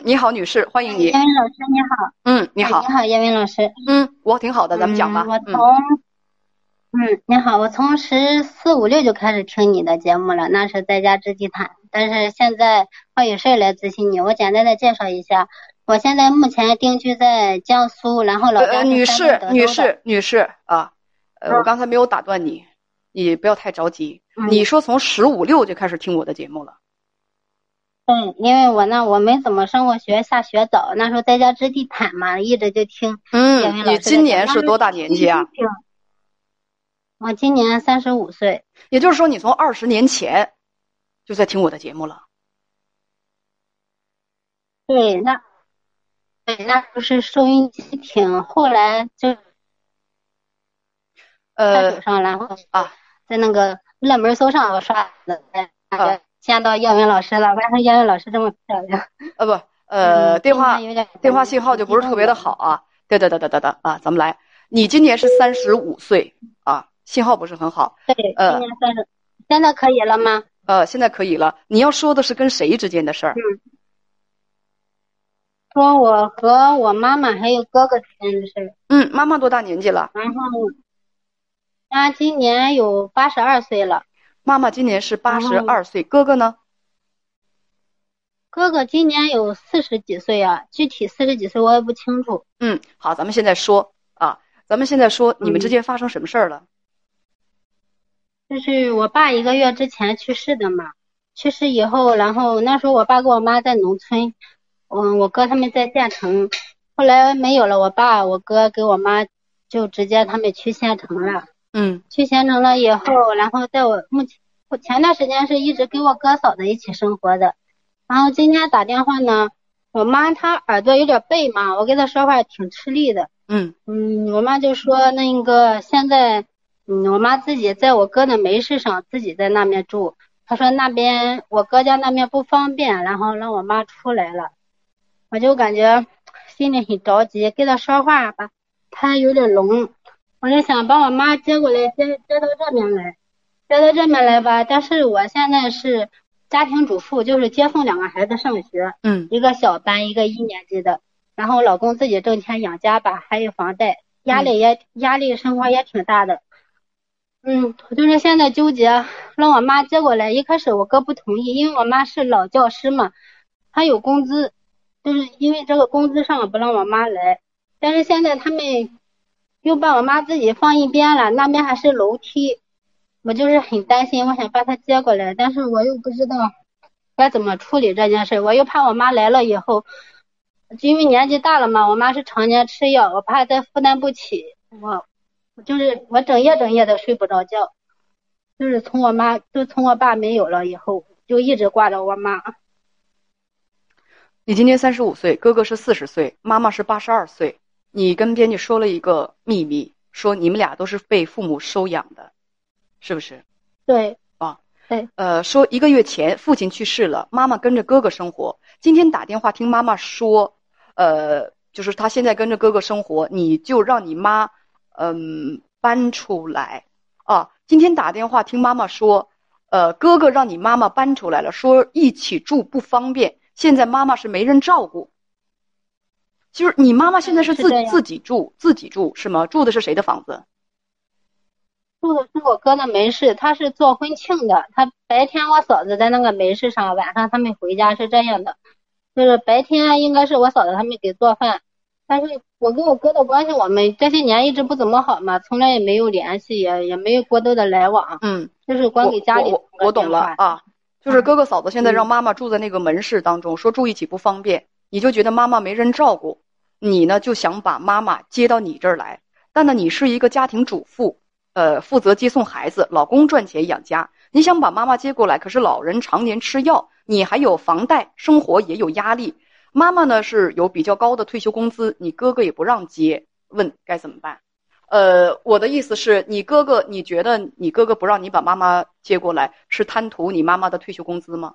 嗯，你好，女士，欢迎你。叶文老师，你好。嗯，你好。你好，叶文老师。嗯，我挺好的，咱们讲吧。我从，嗯，你好，我从十四五六就开始听你的节目了，那是在家织地毯。但是现在我有事来咨询你，我简单的介绍一下，我现在目前定居在江苏，然后老家是女士，女士，女士啊，呃，我刚才没有打断你，你不要太着急。你说从十五六就开始听我的节目了。嗯，因为我那，我没怎么上过学，下学早，那时候在家织地毯嘛，一直就听。嗯，你今年是多大年纪啊？我今年三十五岁。也就是说，你从二十年前就在听我的节目了。对，那对，那不是收音机听，后来就呃手上，然后啊，在那个热门搜上我刷的，哎。见到叶文老师了，为啥叶文老师这么漂亮？呃不，呃电话电话信号就不是特别的好啊。对对对对对对啊，咱们来，你今年是三十五岁啊，信号不是很好。对，今年三十，现在可以了吗？呃，现在可以了。你要说的是跟谁之间的事儿？嗯，说我和我妈妈还有哥哥之间的事儿。嗯，妈妈多大年纪了？然后，她今年有八十二岁了。妈妈今年是八十二岁，哥哥呢？哥哥今年有四十几岁啊，具体四十几岁我也不清楚。嗯，好，咱们现在说啊，咱们现在说你们之间发生什么事儿了？就是我爸一个月之前去世的嘛，去世以后，然后那时候我爸跟我妈在农村，嗯，我哥他们在县城，后来没有了我爸，我哥给我妈就直接他们去县城了。嗯，去县城了以后，然后在我目前我前段时间是一直跟我哥嫂子一起生活的，然后今天打电话呢，我妈她耳朵有点背嘛，我跟她说话挺吃力的。嗯嗯，我妈就说那个现在，嗯，我妈自己在我哥的门市上自己在那边住，她说那边我哥家那边不方便，然后让我妈出来了，我就感觉心里很着急，跟她说话吧，她有点聋。我就想把我妈接过来，接接到这边来，接到这边来吧。但是我现在是家庭主妇，就是接送两个孩子上学，嗯，一个小班，一个一年级的。然后老公自己挣钱养家吧，还有房贷，压力也压力生活也挺大的。嗯，就是现在纠结让我妈接过来。一开始我哥不同意，因为我妈是老教师嘛，她有工资，就是因为这个工资上不让我妈来。但是现在他们。又把我妈自己放一边了，那边还是楼梯，我就是很担心，我想把她接过来，但是我又不知道该怎么处理这件事，我又怕我妈来了以后，因为年纪大了嘛，我妈是常年吃药，我怕再负担不起，我就是我整夜整夜的睡不着觉，就是从我妈就从我爸没有了以后，就一直挂着我妈。你今年三十五岁，哥哥是四十岁，妈妈是八十二岁。你跟编辑说了一个秘密，说你们俩都是被父母收养的，是不是？对啊，对。呃，说一个月前父亲去世了，妈妈跟着哥哥生活。今天打电话听妈妈说，呃，就是他现在跟着哥哥生活，你就让你妈嗯搬出来啊。今天打电话听妈妈说，呃，哥哥让你妈妈搬出来了，说一起住不方便，现在妈妈是没人照顾。就是你妈妈现在是自自己住自己住是吗？住的是谁的房子？住的是我哥的门市，他是做婚庆的。他白天我嫂子在那个门市上，晚上他们回家是这样的。就是白天应该是我嫂子他们给做饭，但是我跟我哥的关系，我们这些年一直不怎么好嘛，从来也没有联系，也也没有过多的来往。嗯，就是光给家里我我懂了啊，就是哥哥嫂子现在让妈妈住在那个门市当中，说住一起不方便。你就觉得妈妈没人照顾，你呢就想把妈妈接到你这儿来。但呢，你是一个家庭主妇，呃，负责接送孩子，老公赚钱养家。你想把妈妈接过来，可是老人常年吃药，你还有房贷，生活也有压力。妈妈呢是有比较高的退休工资，你哥哥也不让接，问该怎么办？呃，我的意思是你哥哥，你觉得你哥哥不让你把妈妈接过来，是贪图你妈妈的退休工资吗？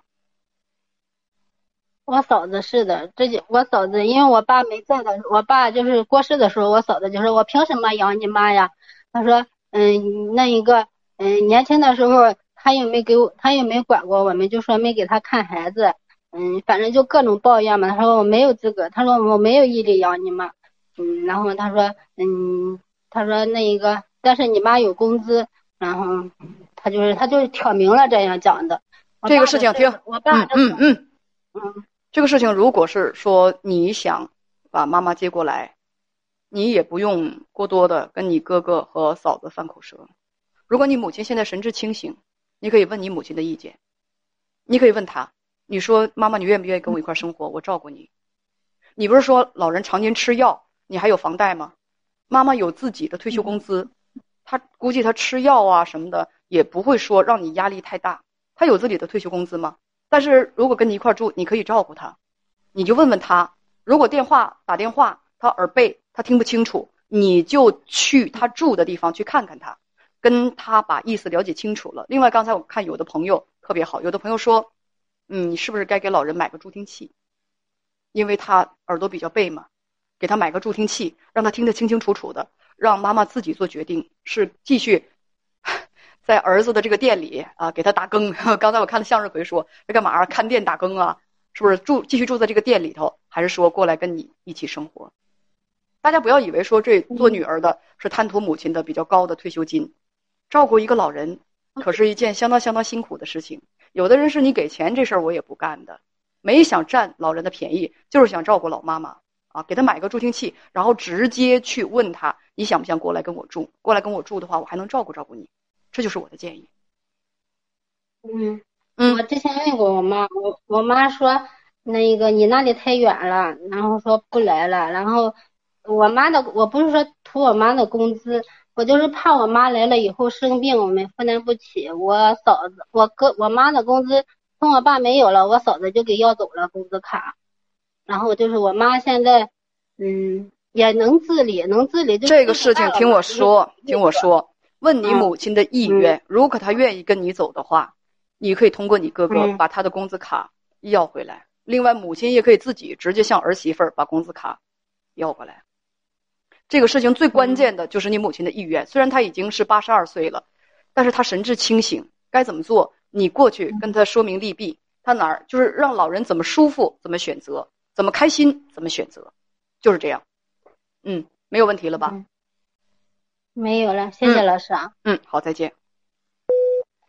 我嫂子是的，这就我嫂子，因为我爸没在的，我爸就是过世的时候，我嫂子就说：“我凭什么养你妈呀？”他说：“嗯，那一个，嗯，年轻的时候他也没给我，他也没管过我们，就说没给他看孩子，嗯，反正就各种抱怨嘛。他说我没有资格，他说我没有毅力养你妈，嗯，然后他说，嗯，他说那一个，但是你妈有工资，然后他就是他就是挑明了这样讲的。这个事情听，我爸嗯嗯嗯嗯，这个事情如果是说你想把妈妈接过来，你也不用过多的跟你哥哥和嫂子犯口舌。如果你母亲现在神志清醒，你可以问你母亲的意见，你可以问她，你说妈妈，你愿不愿意跟我一块生活？我照顾你。你不是说老人常年吃药，你还有房贷吗？妈妈有自己的退休工资，她估计她吃药啊什么的也不会说让你压力太大。她有自己的退休工资吗？但是如果跟你一块住，你可以照顾他，你就问问他，如果电话打电话他耳背，他听不清楚，你就去他住的地方去看看他。跟他把意思了解清楚了。另外，刚才我看有的朋友特别好，有的朋友说，嗯，你是不是该给老人买个助听器？因为他耳朵比较背嘛，给他买个助听器，让他听得清清楚楚的，让妈妈自己做决定，是继续在儿子的这个店里啊给他打更。刚才我看了向日葵说，这干嘛看店打更啊？是不是住继续住在这个店里头，还是说过来跟你一起生活？大家不要以为说这做女儿的是贪图母亲的比较高的退休金。照顾一个老人，可是一件相当相当辛苦的事情。有的人是你给钱这事儿我也不干的，没想占老人的便宜，就是想照顾老妈妈啊，给他买个助听器，然后直接去问他你想不想过来跟我住？过来跟我住的话，我还能照顾照顾你，这就是我的建议。嗯嗯，我之前问过我妈，我我妈说那个你那里太远了，然后说不来了。然后我妈的我不是说图我妈的工资。我就是怕我妈来了以后生病，我们负担不起。我嫂子、我哥、我妈的工资从我爸没有了，我嫂子就给要走了工资卡。然后就是我妈现在，嗯，也能自理，能自理就。这个事情听我说，听我说，问你母亲的意愿。如果她愿意跟你走的话，你可以通过你哥哥把他的工资卡要回来。另外，母亲也可以自己直接向儿媳妇儿把工资卡要过来。这个事情最关键的就是你母亲的意愿。虽然她已经是八十二岁了，但是她神志清醒，该怎么做？你过去跟她说明利弊，她哪儿就是让老人怎么舒服怎么选择，怎么开心怎么选择，就是这样。嗯，没有问题了吧？没有了，谢谢老师啊。嗯，好，再见。